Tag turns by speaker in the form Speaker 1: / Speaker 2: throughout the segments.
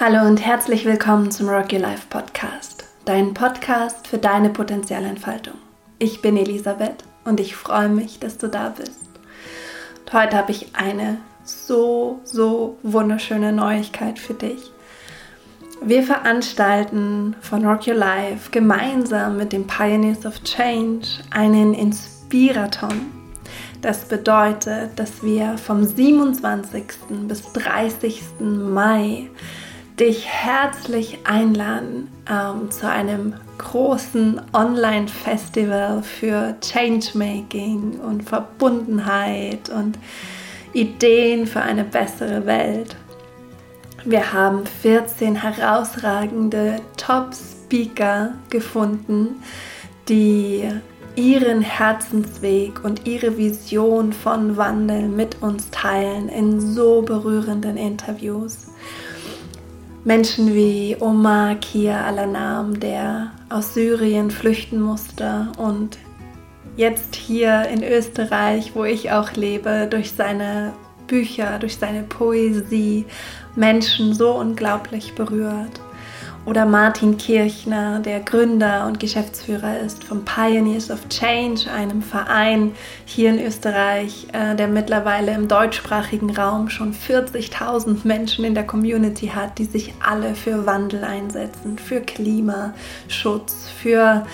Speaker 1: Hallo und herzlich willkommen zum Rock Your Life Podcast, dein Podcast für deine Potenzialentfaltung. Ich bin Elisabeth und ich freue mich, dass du da bist. Und heute habe ich eine so, so wunderschöne Neuigkeit für dich. Wir veranstalten von Rock Your Life gemeinsam mit den Pioneers of Change einen Inspiraton. Das bedeutet, dass wir vom 27. bis 30. Mai dich herzlich einladen ähm, zu einem großen Online-Festival für Changemaking und Verbundenheit und Ideen für eine bessere Welt. Wir haben 14 herausragende Top-Speaker gefunden, die ihren Herzensweg und ihre Vision von Wandel mit uns teilen in so berührenden Interviews. Menschen wie Omar Kia Alanam, der aus Syrien flüchten musste und jetzt hier in Österreich, wo ich auch lebe, durch seine Bücher, durch seine Poesie Menschen so unglaublich berührt. Oder Martin Kirchner, der Gründer und Geschäftsführer ist vom Pioneers of Change, einem Verein hier in Österreich, äh, der mittlerweile im deutschsprachigen Raum schon 40.000 Menschen in der Community hat, die sich alle für Wandel einsetzen, für Klimaschutz, für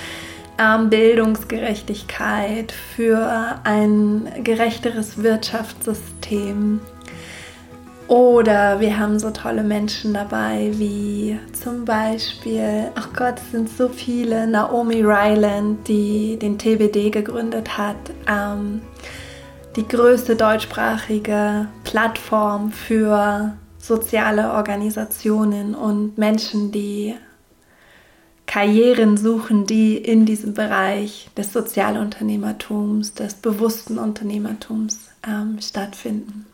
Speaker 1: ähm, Bildungsgerechtigkeit, für ein gerechteres Wirtschaftssystem, oder wir haben so tolle Menschen dabei wie zum Beispiel, ach Gott, es sind so viele, Naomi Ryland, die den TBD gegründet hat, ähm, die größte deutschsprachige Plattform für soziale Organisationen und Menschen, die Karrieren suchen, die in diesem Bereich des Sozialunternehmertums, des bewussten Unternehmertums ähm, stattfinden.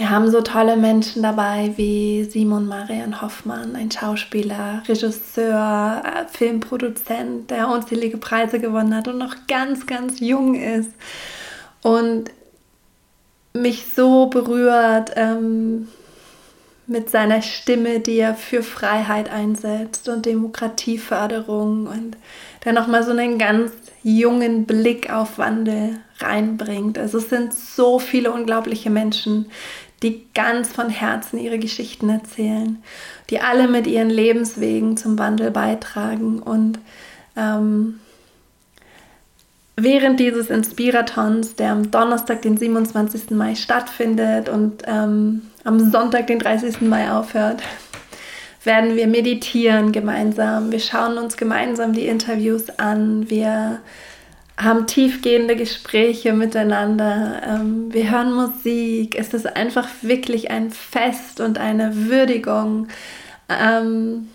Speaker 1: Wir haben so tolle Menschen dabei wie Simon Marian Hoffmann, ein Schauspieler, Regisseur, äh, Filmproduzent, der unzählige Preise gewonnen hat und noch ganz, ganz jung ist. Und mich so berührt ähm, mit seiner Stimme, die er für Freiheit einsetzt und Demokratieförderung und der nochmal so einen ganz jungen Blick auf Wandel reinbringt. Also es sind so viele unglaubliche Menschen, die ganz von Herzen ihre Geschichten erzählen, die alle mit ihren Lebenswegen zum Wandel beitragen. Und ähm, während dieses Inspiratons, der am Donnerstag, den 27. Mai stattfindet und ähm, am Sonntag, den 30. Mai aufhört, werden wir meditieren gemeinsam. Wir schauen uns gemeinsam die Interviews an. Wir haben tiefgehende Gespräche miteinander, ähm, wir hören Musik. Es ist einfach wirklich ein Fest und eine Würdigung ähm,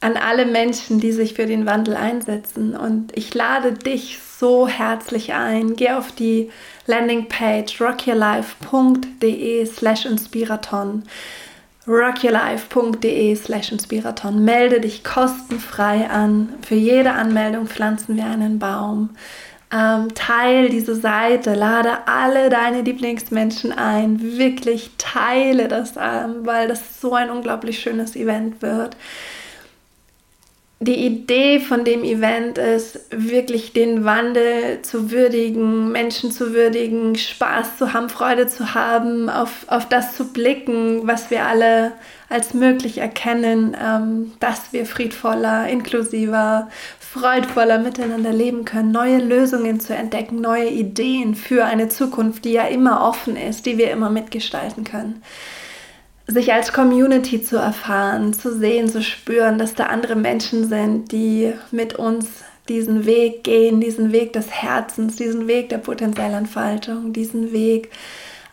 Speaker 1: an alle Menschen, die sich für den Wandel einsetzen. Und ich lade dich so herzlich ein. Geh auf die Landingpage rockyourlife.de slash inspiraton rockyourlife.de slash inspiraton. Melde dich kostenfrei an. Für jede Anmeldung pflanzen wir einen Baum. Ähm, teil diese Seite, lade alle deine Lieblingsmenschen ein. Wirklich teile das, ähm, weil das so ein unglaublich schönes Event wird die Idee von dem Event ist, wirklich den Wandel zu würdigen, Menschen zu würdigen, Spaß zu haben, Freude zu haben, auf, auf das zu blicken, was wir alle als möglich erkennen, ähm, dass wir friedvoller, inklusiver, freudvoller miteinander leben können, neue Lösungen zu entdecken, neue Ideen für eine Zukunft, die ja immer offen ist, die wir immer mitgestalten können sich als Community zu erfahren, zu sehen, zu spüren, dass da andere Menschen sind, die mit uns diesen Weg gehen, diesen Weg des Herzens, diesen Weg der Potenzialentfaltung, diesen Weg,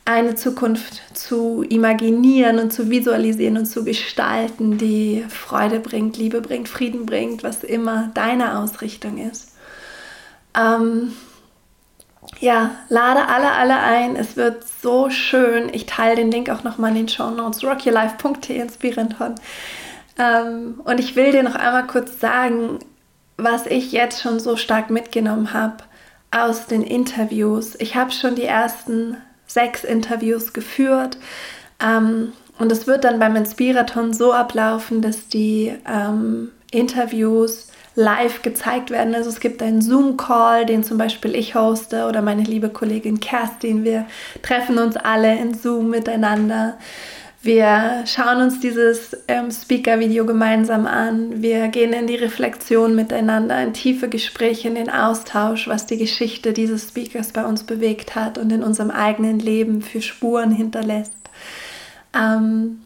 Speaker 1: eine Zukunft zu imaginieren und zu visualisieren und zu gestalten, die Freude bringt, Liebe bringt, Frieden bringt, was immer deine Ausrichtung ist. Ähm, ja, lade alle, alle ein. Es wird so schön. Ich teile den Link auch nochmal in den Show Notes. rockyourlife.de Inspiranton. Ähm, und ich will dir noch einmal kurz sagen, was ich jetzt schon so stark mitgenommen habe aus den Interviews. Ich habe schon die ersten sechs Interviews geführt. Ähm, und es wird dann beim Inspiraton so ablaufen, dass die ähm, Interviews live gezeigt werden. Also es gibt einen Zoom-Call, den zum Beispiel ich hoste oder meine liebe Kollegin Kerstin. Wir treffen uns alle in Zoom miteinander. Wir schauen uns dieses ähm, Speaker-Video gemeinsam an. Wir gehen in die Reflexion miteinander, in tiefe Gespräche, in den Austausch, was die Geschichte dieses Speakers bei uns bewegt hat und in unserem eigenen Leben für Spuren hinterlässt. Ähm,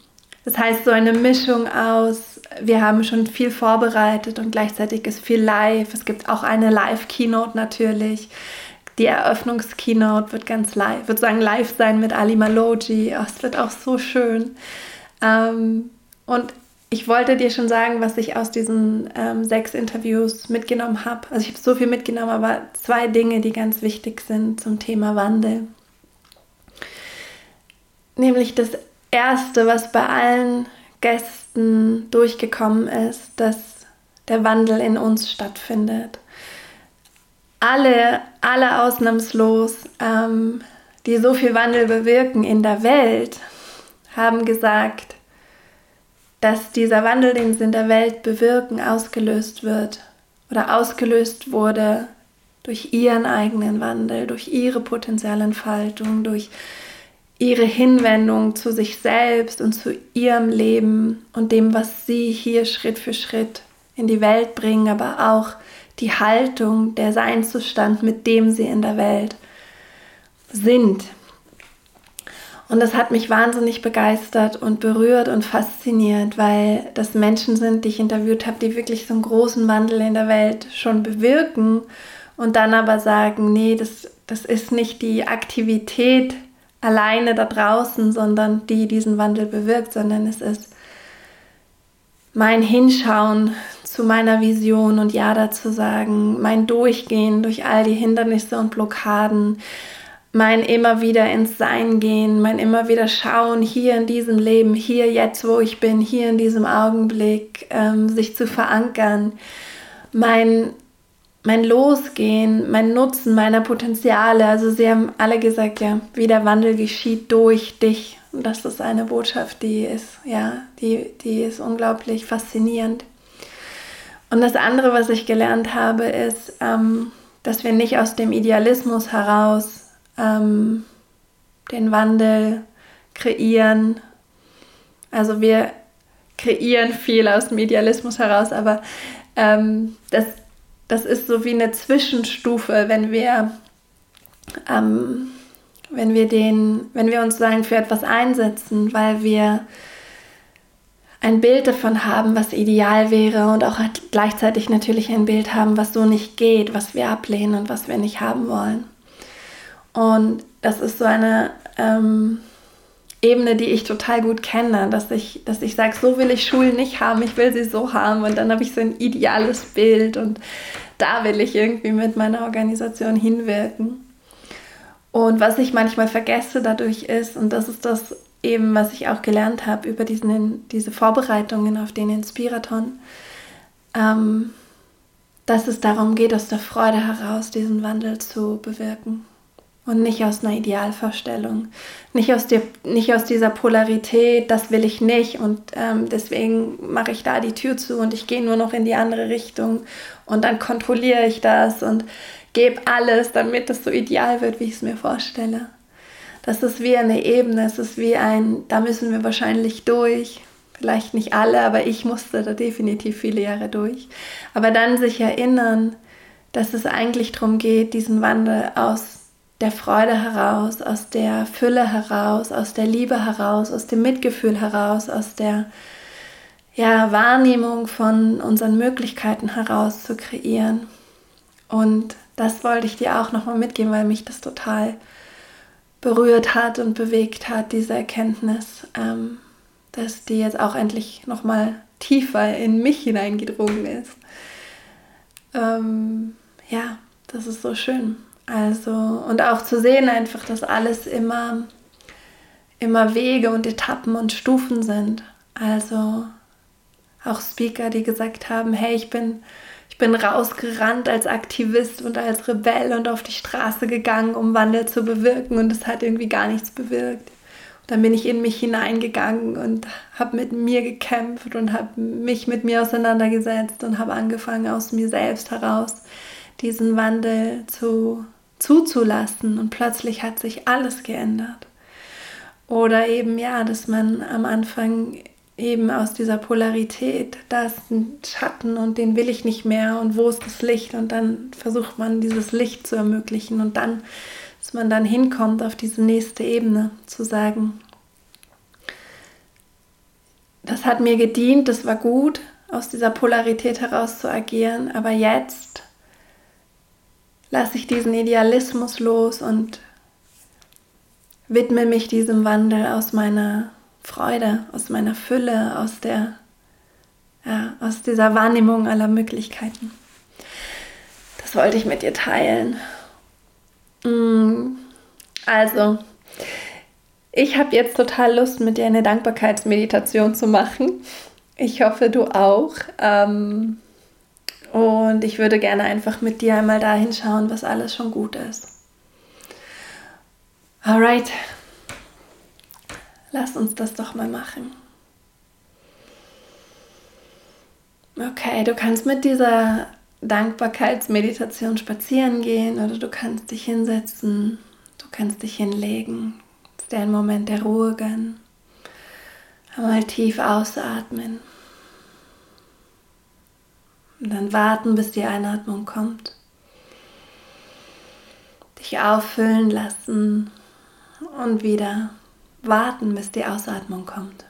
Speaker 1: das heißt, so eine Mischung aus, wir haben schon viel vorbereitet und gleichzeitig ist viel live. Es gibt auch eine Live-Keynote natürlich. Die Eröffnungskeynote wird ganz live, wird sagen live sein mit Ali Maloji. Oh, es wird auch so schön. Ähm, und ich wollte dir schon sagen, was ich aus diesen ähm, sechs Interviews mitgenommen habe. Also ich habe so viel mitgenommen, aber zwei Dinge, die ganz wichtig sind zum Thema Wandel. Nämlich das Erste, was bei allen Gästen durchgekommen ist, dass der Wandel in uns stattfindet. Alle, alle ausnahmslos, ähm, die so viel Wandel bewirken in der Welt, haben gesagt, dass dieser Wandel, den sie in der Welt bewirken, ausgelöst wird oder ausgelöst wurde durch ihren eigenen Wandel, durch ihre Potenzialentfaltung, durch ihre Hinwendung zu sich selbst und zu ihrem Leben und dem, was sie hier Schritt für Schritt in die Welt bringen, aber auch die Haltung, der Seinszustand, mit dem sie in der Welt sind. Und das hat mich wahnsinnig begeistert und berührt und fasziniert, weil das Menschen sind, die ich interviewt habe, die wirklich so einen großen Wandel in der Welt schon bewirken und dann aber sagen, nee, das, das ist nicht die Aktivität alleine da draußen, sondern die diesen Wandel bewirkt, sondern es ist mein Hinschauen zu meiner Vision und Ja dazu sagen, mein Durchgehen durch all die Hindernisse und Blockaden, mein immer wieder ins Sein gehen, mein immer wieder schauen, hier in diesem Leben, hier jetzt, wo ich bin, hier in diesem Augenblick, ähm, sich zu verankern, mein, mein Losgehen, mein Nutzen meiner Potenziale. Also sie haben alle gesagt, ja, wie der Wandel geschieht durch dich. Und das ist eine Botschaft, die ist, ja, die, die ist unglaublich faszinierend. Und das andere, was ich gelernt habe, ist, ähm, dass wir nicht aus dem Idealismus heraus ähm, den Wandel kreieren. Also wir kreieren viel aus dem Idealismus heraus, aber ähm, das, das ist so wie eine Zwischenstufe, wenn wir, ähm, wenn wir den, wenn wir uns sagen für etwas einsetzen, weil wir ein Bild davon haben, was ideal wäre und auch gleichzeitig natürlich ein Bild haben, was so nicht geht, was wir ablehnen und was wir nicht haben wollen. Und das ist so eine ähm, Ebene, die ich total gut kenne, dass ich, dass ich sage, so will ich Schulen nicht haben, ich will sie so haben und dann habe ich so ein ideales Bild und da will ich irgendwie mit meiner Organisation hinwirken. Und was ich manchmal vergesse dadurch ist, und das ist das eben, was ich auch gelernt habe über diesen, diese Vorbereitungen auf den Inspiraton, ähm, dass es darum geht, aus der Freude heraus diesen Wandel zu bewirken und nicht aus einer Idealvorstellung, nicht aus, der, nicht aus dieser Polarität, das will ich nicht und ähm, deswegen mache ich da die Tür zu und ich gehe nur noch in die andere Richtung und dann kontrolliere ich das und gebe alles, damit es so ideal wird, wie ich es mir vorstelle. Das ist wie eine Ebene, es ist wie ein, da müssen wir wahrscheinlich durch. Vielleicht nicht alle, aber ich musste da definitiv viele Jahre durch. Aber dann sich erinnern, dass es eigentlich darum geht, diesen Wandel aus der Freude heraus, aus der Fülle heraus, aus der Liebe heraus, aus dem Mitgefühl heraus, aus der ja, Wahrnehmung von unseren Möglichkeiten heraus zu kreieren. Und das wollte ich dir auch nochmal mitgeben, weil mich das total berührt hat und bewegt hat, diese Erkenntnis, ähm, dass die jetzt auch endlich nochmal tiefer in mich hineingedrungen ist. Ähm, ja, das ist so schön. Also, und auch zu sehen einfach, dass alles immer, immer Wege und Etappen und Stufen sind. Also auch Speaker, die gesagt haben, hey, ich bin ich bin rausgerannt als Aktivist und als Rebell und auf die Straße gegangen, um Wandel zu bewirken und es hat irgendwie gar nichts bewirkt. dann bin ich in mich hineingegangen und habe mit mir gekämpft und habe mich mit mir auseinandergesetzt und habe angefangen aus mir selbst heraus diesen Wandel zu zuzulassen und plötzlich hat sich alles geändert. Oder eben ja, dass man am Anfang eben aus dieser Polarität, da ist ein Schatten und den will ich nicht mehr und wo ist das Licht und dann versucht man dieses Licht zu ermöglichen und dann, dass man dann hinkommt auf diese nächste Ebene, zu sagen, das hat mir gedient, das war gut, aus dieser Polarität heraus zu agieren, aber jetzt lasse ich diesen Idealismus los und widme mich diesem Wandel aus meiner Freude, aus meiner Fülle, aus der ja, aus dieser Wahrnehmung aller Möglichkeiten. Das wollte ich mit dir teilen. Mm, also, ich habe jetzt total Lust, mit dir eine Dankbarkeitsmeditation zu machen. Ich hoffe, du auch. Ähm, und ich würde gerne einfach mit dir einmal dahin schauen, was alles schon gut ist. Alright, lass uns das doch mal machen. Okay, du kannst mit dieser Dankbarkeitsmeditation spazieren gehen oder du kannst dich hinsetzen, du kannst dich hinlegen, dir einen Moment der Ruhe gönnen. Einmal tief ausatmen. Und dann warten, bis die Einatmung kommt. Dich auffüllen lassen und wieder warten, bis die Ausatmung kommt.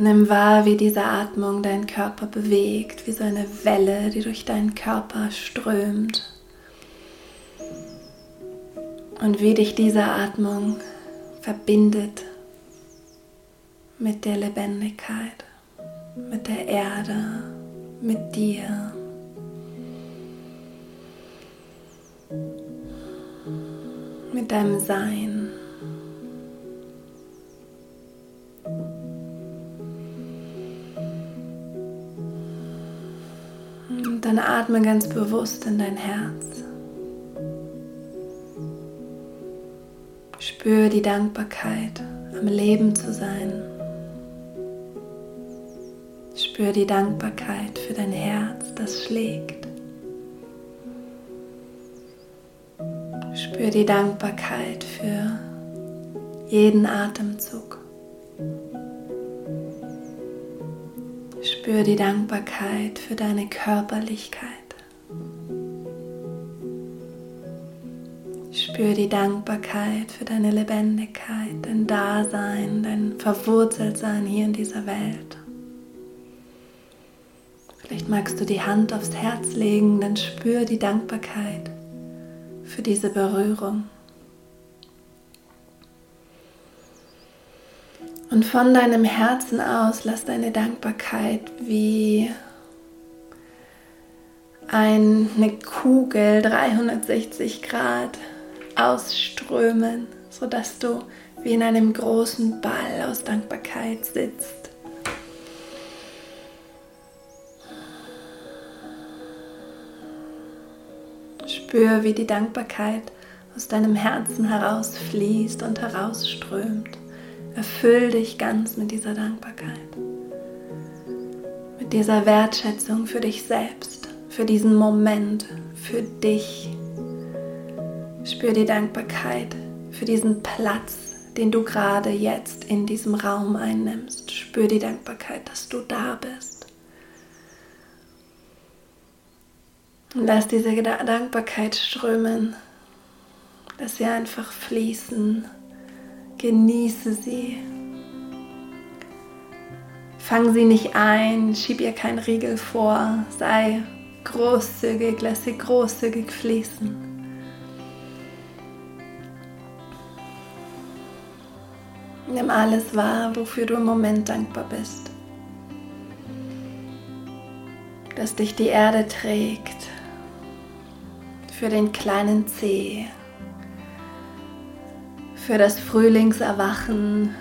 Speaker 1: Nimm wahr, wie diese Atmung deinen Körper bewegt, wie so eine Welle, die durch deinen Körper strömt. Und wie dich diese Atmung verbindet mit der Lebendigkeit, mit der Erde, mit dir. Mit deinem Sein. Und dann atme ganz bewusst in dein Herz. Spür die Dankbarkeit, am Leben zu sein. Spür die Dankbarkeit für dein Herz, das schlägt. Spür die Dankbarkeit für jeden Atemzug. Spür die Dankbarkeit für deine Körperlichkeit. Spür die Dankbarkeit für deine Lebendigkeit, dein Dasein, dein Verwurzeltsein hier in dieser Welt. Vielleicht magst du die Hand aufs Herz legen, dann spür die Dankbarkeit für diese Berührung. Und von deinem Herzen aus lass deine Dankbarkeit wie eine Kugel 360 Grad ausströmen, sodass du wie in einem großen Ball aus Dankbarkeit sitzt. Spür, wie die Dankbarkeit aus deinem Herzen herausfließt und herausströmt. Erfüll dich ganz mit dieser Dankbarkeit, mit dieser Wertschätzung für dich selbst, für diesen Moment, für dich Spür die Dankbarkeit für diesen Platz, den du gerade jetzt in diesem Raum einnimmst. Spür die Dankbarkeit, dass du da bist. Und lass diese Dankbarkeit strömen. Lass sie einfach fließen. Genieße sie. Fang sie nicht ein, schieb ihr keinen Riegel vor. Sei großzügig, lass sie großzügig fließen. Nimm alles wahr, wofür du im Moment dankbar bist. Dass dich die Erde trägt, für den kleinen Zeh, für das Frühlingserwachen,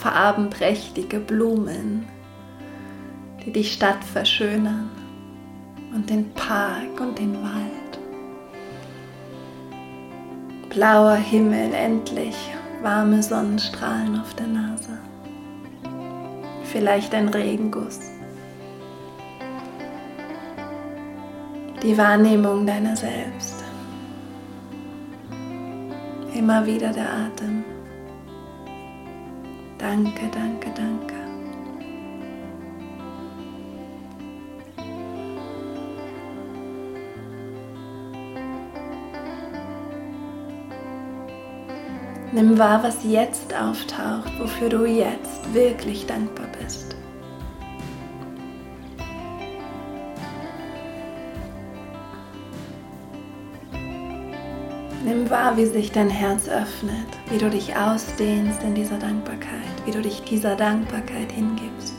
Speaker 1: farbenprächtige Blumen, die die Stadt verschönern und den Park und den Wald. Blauer Himmel, endlich warme Sonnenstrahlen auf der Nase. Vielleicht ein Regenguss. Die Wahrnehmung deiner selbst. Immer wieder der Atem. Danke, danke, danke. Nimm wahr, was jetzt auftaucht, wofür du jetzt wirklich dankbar bist. Nimm wahr, wie sich dein Herz öffnet, wie du dich ausdehnst in dieser Dankbarkeit, wie du dich dieser Dankbarkeit hingibst.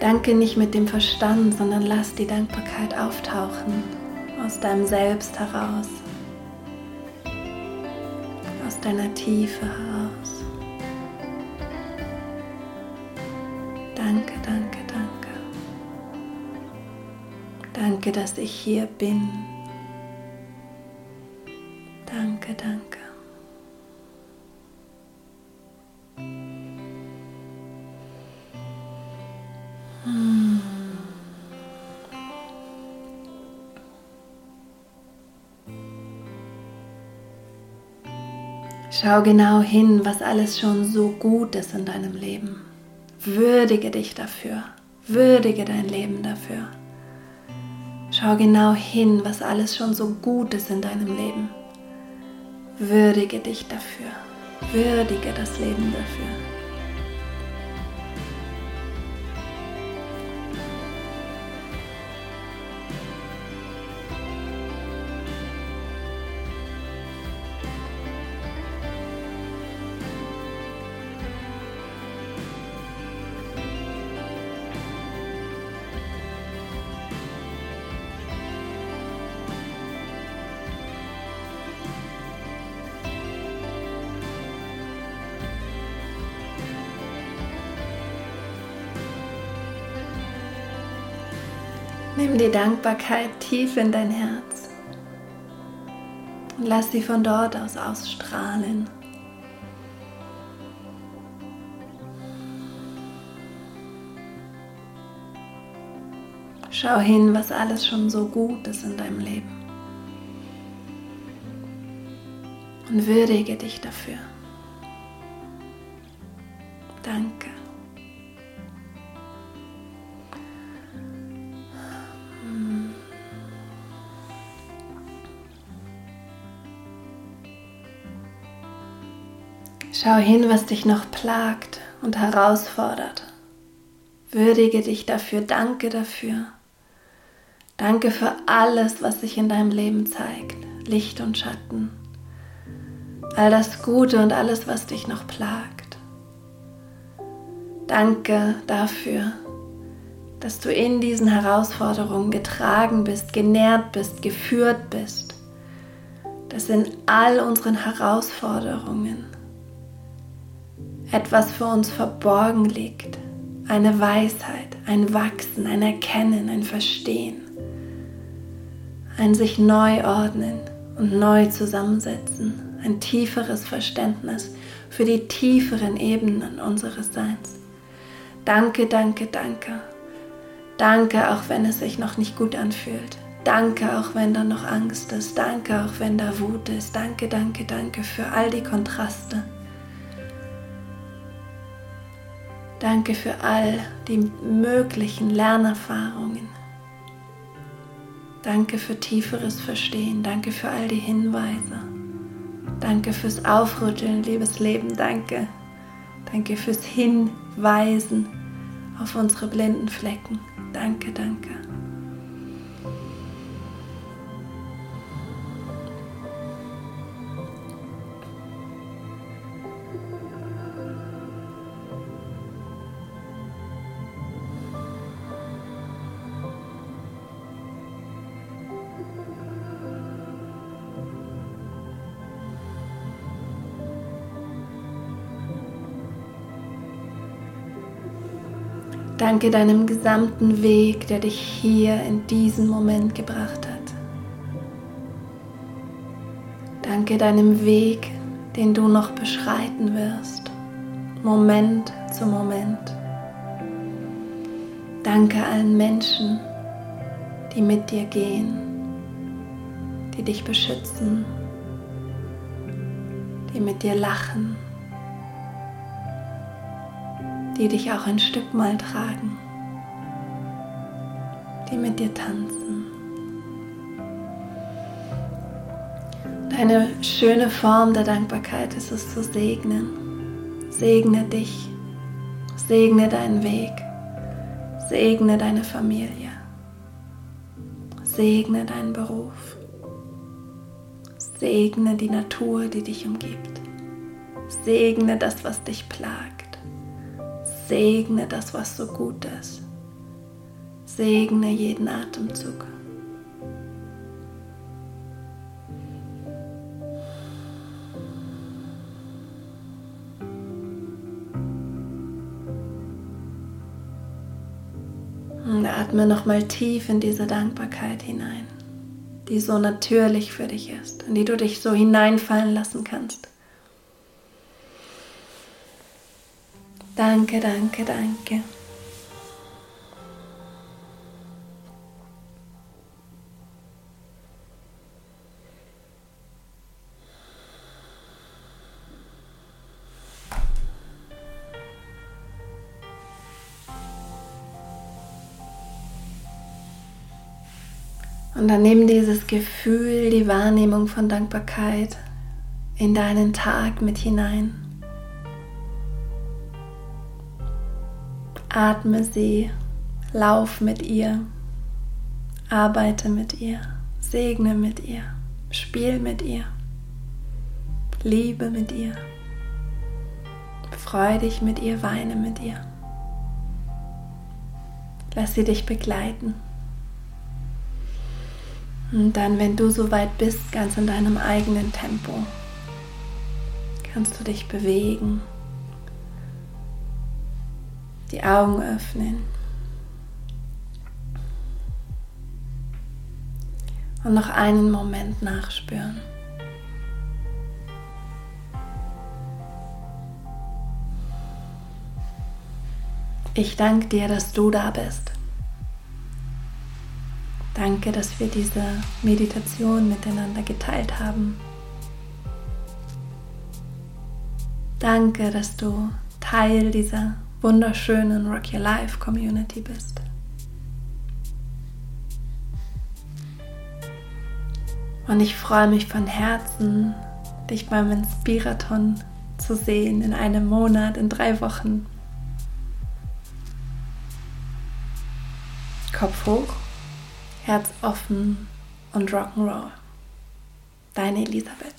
Speaker 1: Danke nicht mit dem Verstand, sondern lass die Dankbarkeit auftauchen aus deinem Selbst heraus, aus deiner Tiefe heraus. Danke, danke, danke. Danke, dass ich hier bin. Danke. Hm. Schau genau hin, was alles schon so gut ist in deinem Leben. Würdige dich dafür. Würdige dein Leben dafür. Schau genau hin, was alles schon so gut ist in deinem Leben. Würdige dich dafür. Würdige das Leben dafür. Die Dankbarkeit tief in dein Herz und lass sie von dort aus ausstrahlen. Schau hin, was alles schon so gut ist in deinem Leben. Und würdige dich dafür. Danke. Schau hin, was dich noch plagt und herausfordert. Würdige dich dafür, danke dafür. Danke für alles, was sich in deinem Leben zeigt, Licht und Schatten. All das Gute und alles, was dich noch plagt. Danke dafür, dass du in diesen Herausforderungen getragen bist, genährt bist, geführt bist. Dass in all unseren Herausforderungen etwas für uns verborgen liegt. Eine Weisheit, ein Wachsen, ein Erkennen, ein Verstehen. Ein sich neu ordnen und neu zusammensetzen. Ein tieferes Verständnis für die tieferen Ebenen unseres Seins. Danke, danke, danke. Danke, auch wenn es sich noch nicht gut anfühlt. Danke, auch wenn da noch Angst ist. Danke, auch wenn da Wut ist. Danke, danke, danke für all die Kontraste. Danke für all die möglichen Lernerfahrungen. Danke für tieferes Verstehen. Danke für all die Hinweise. Danke fürs Aufrütteln, liebes Leben. Danke. Danke fürs Hinweisen auf unsere blinden Flecken. Danke, danke. Danke deinem gesamten Weg, der dich hier in diesen Moment gebracht hat. Danke deinem Weg, den du noch beschreiten wirst, Moment zu Moment. Danke allen Menschen, die mit dir gehen, die dich beschützen, die mit dir lachen, die dich auch ein Stück mal tragen, die mit dir tanzen. Eine schöne Form der Dankbarkeit ist es zu segnen. Segne dich, segne deinen Weg, segne deine Familie, segne deinen Beruf, segne die Natur, die dich umgibt, segne das, was dich plagt, segne das, was so gut ist, segne jeden Atemzug. Und atme nochmal tief in diese Dankbarkeit hinein, die so natürlich für dich ist, in die du dich so hineinfallen lassen kannst. Danke, danke, danke. Und dann nimm dieses Gefühl, die Wahrnehmung von Dankbarkeit in deinen Tag mit hinein. Atme sie, lauf mit ihr, arbeite mit ihr, segne mit ihr, spiel mit ihr, liebe mit ihr, freu dich mit ihr, weine mit ihr. Lass sie dich begleiten. Und dann, wenn du soweit bist, ganz in deinem eigenen Tempo, kannst du dich bewegen, die Augen öffnen und noch einen Moment nachspüren. Ich danke dir, dass du da bist. Danke, dass wir diese Meditation miteinander geteilt haben. Danke, dass du Teil dieser wunderschönen Rock Your Life Community bist. Und ich freue mich von Herzen, dich beim Inspiraton zu sehen in einem Monat, in drei Wochen. Kopf hoch Herz offen und Rock'n'Roll. Deine Elisabeth.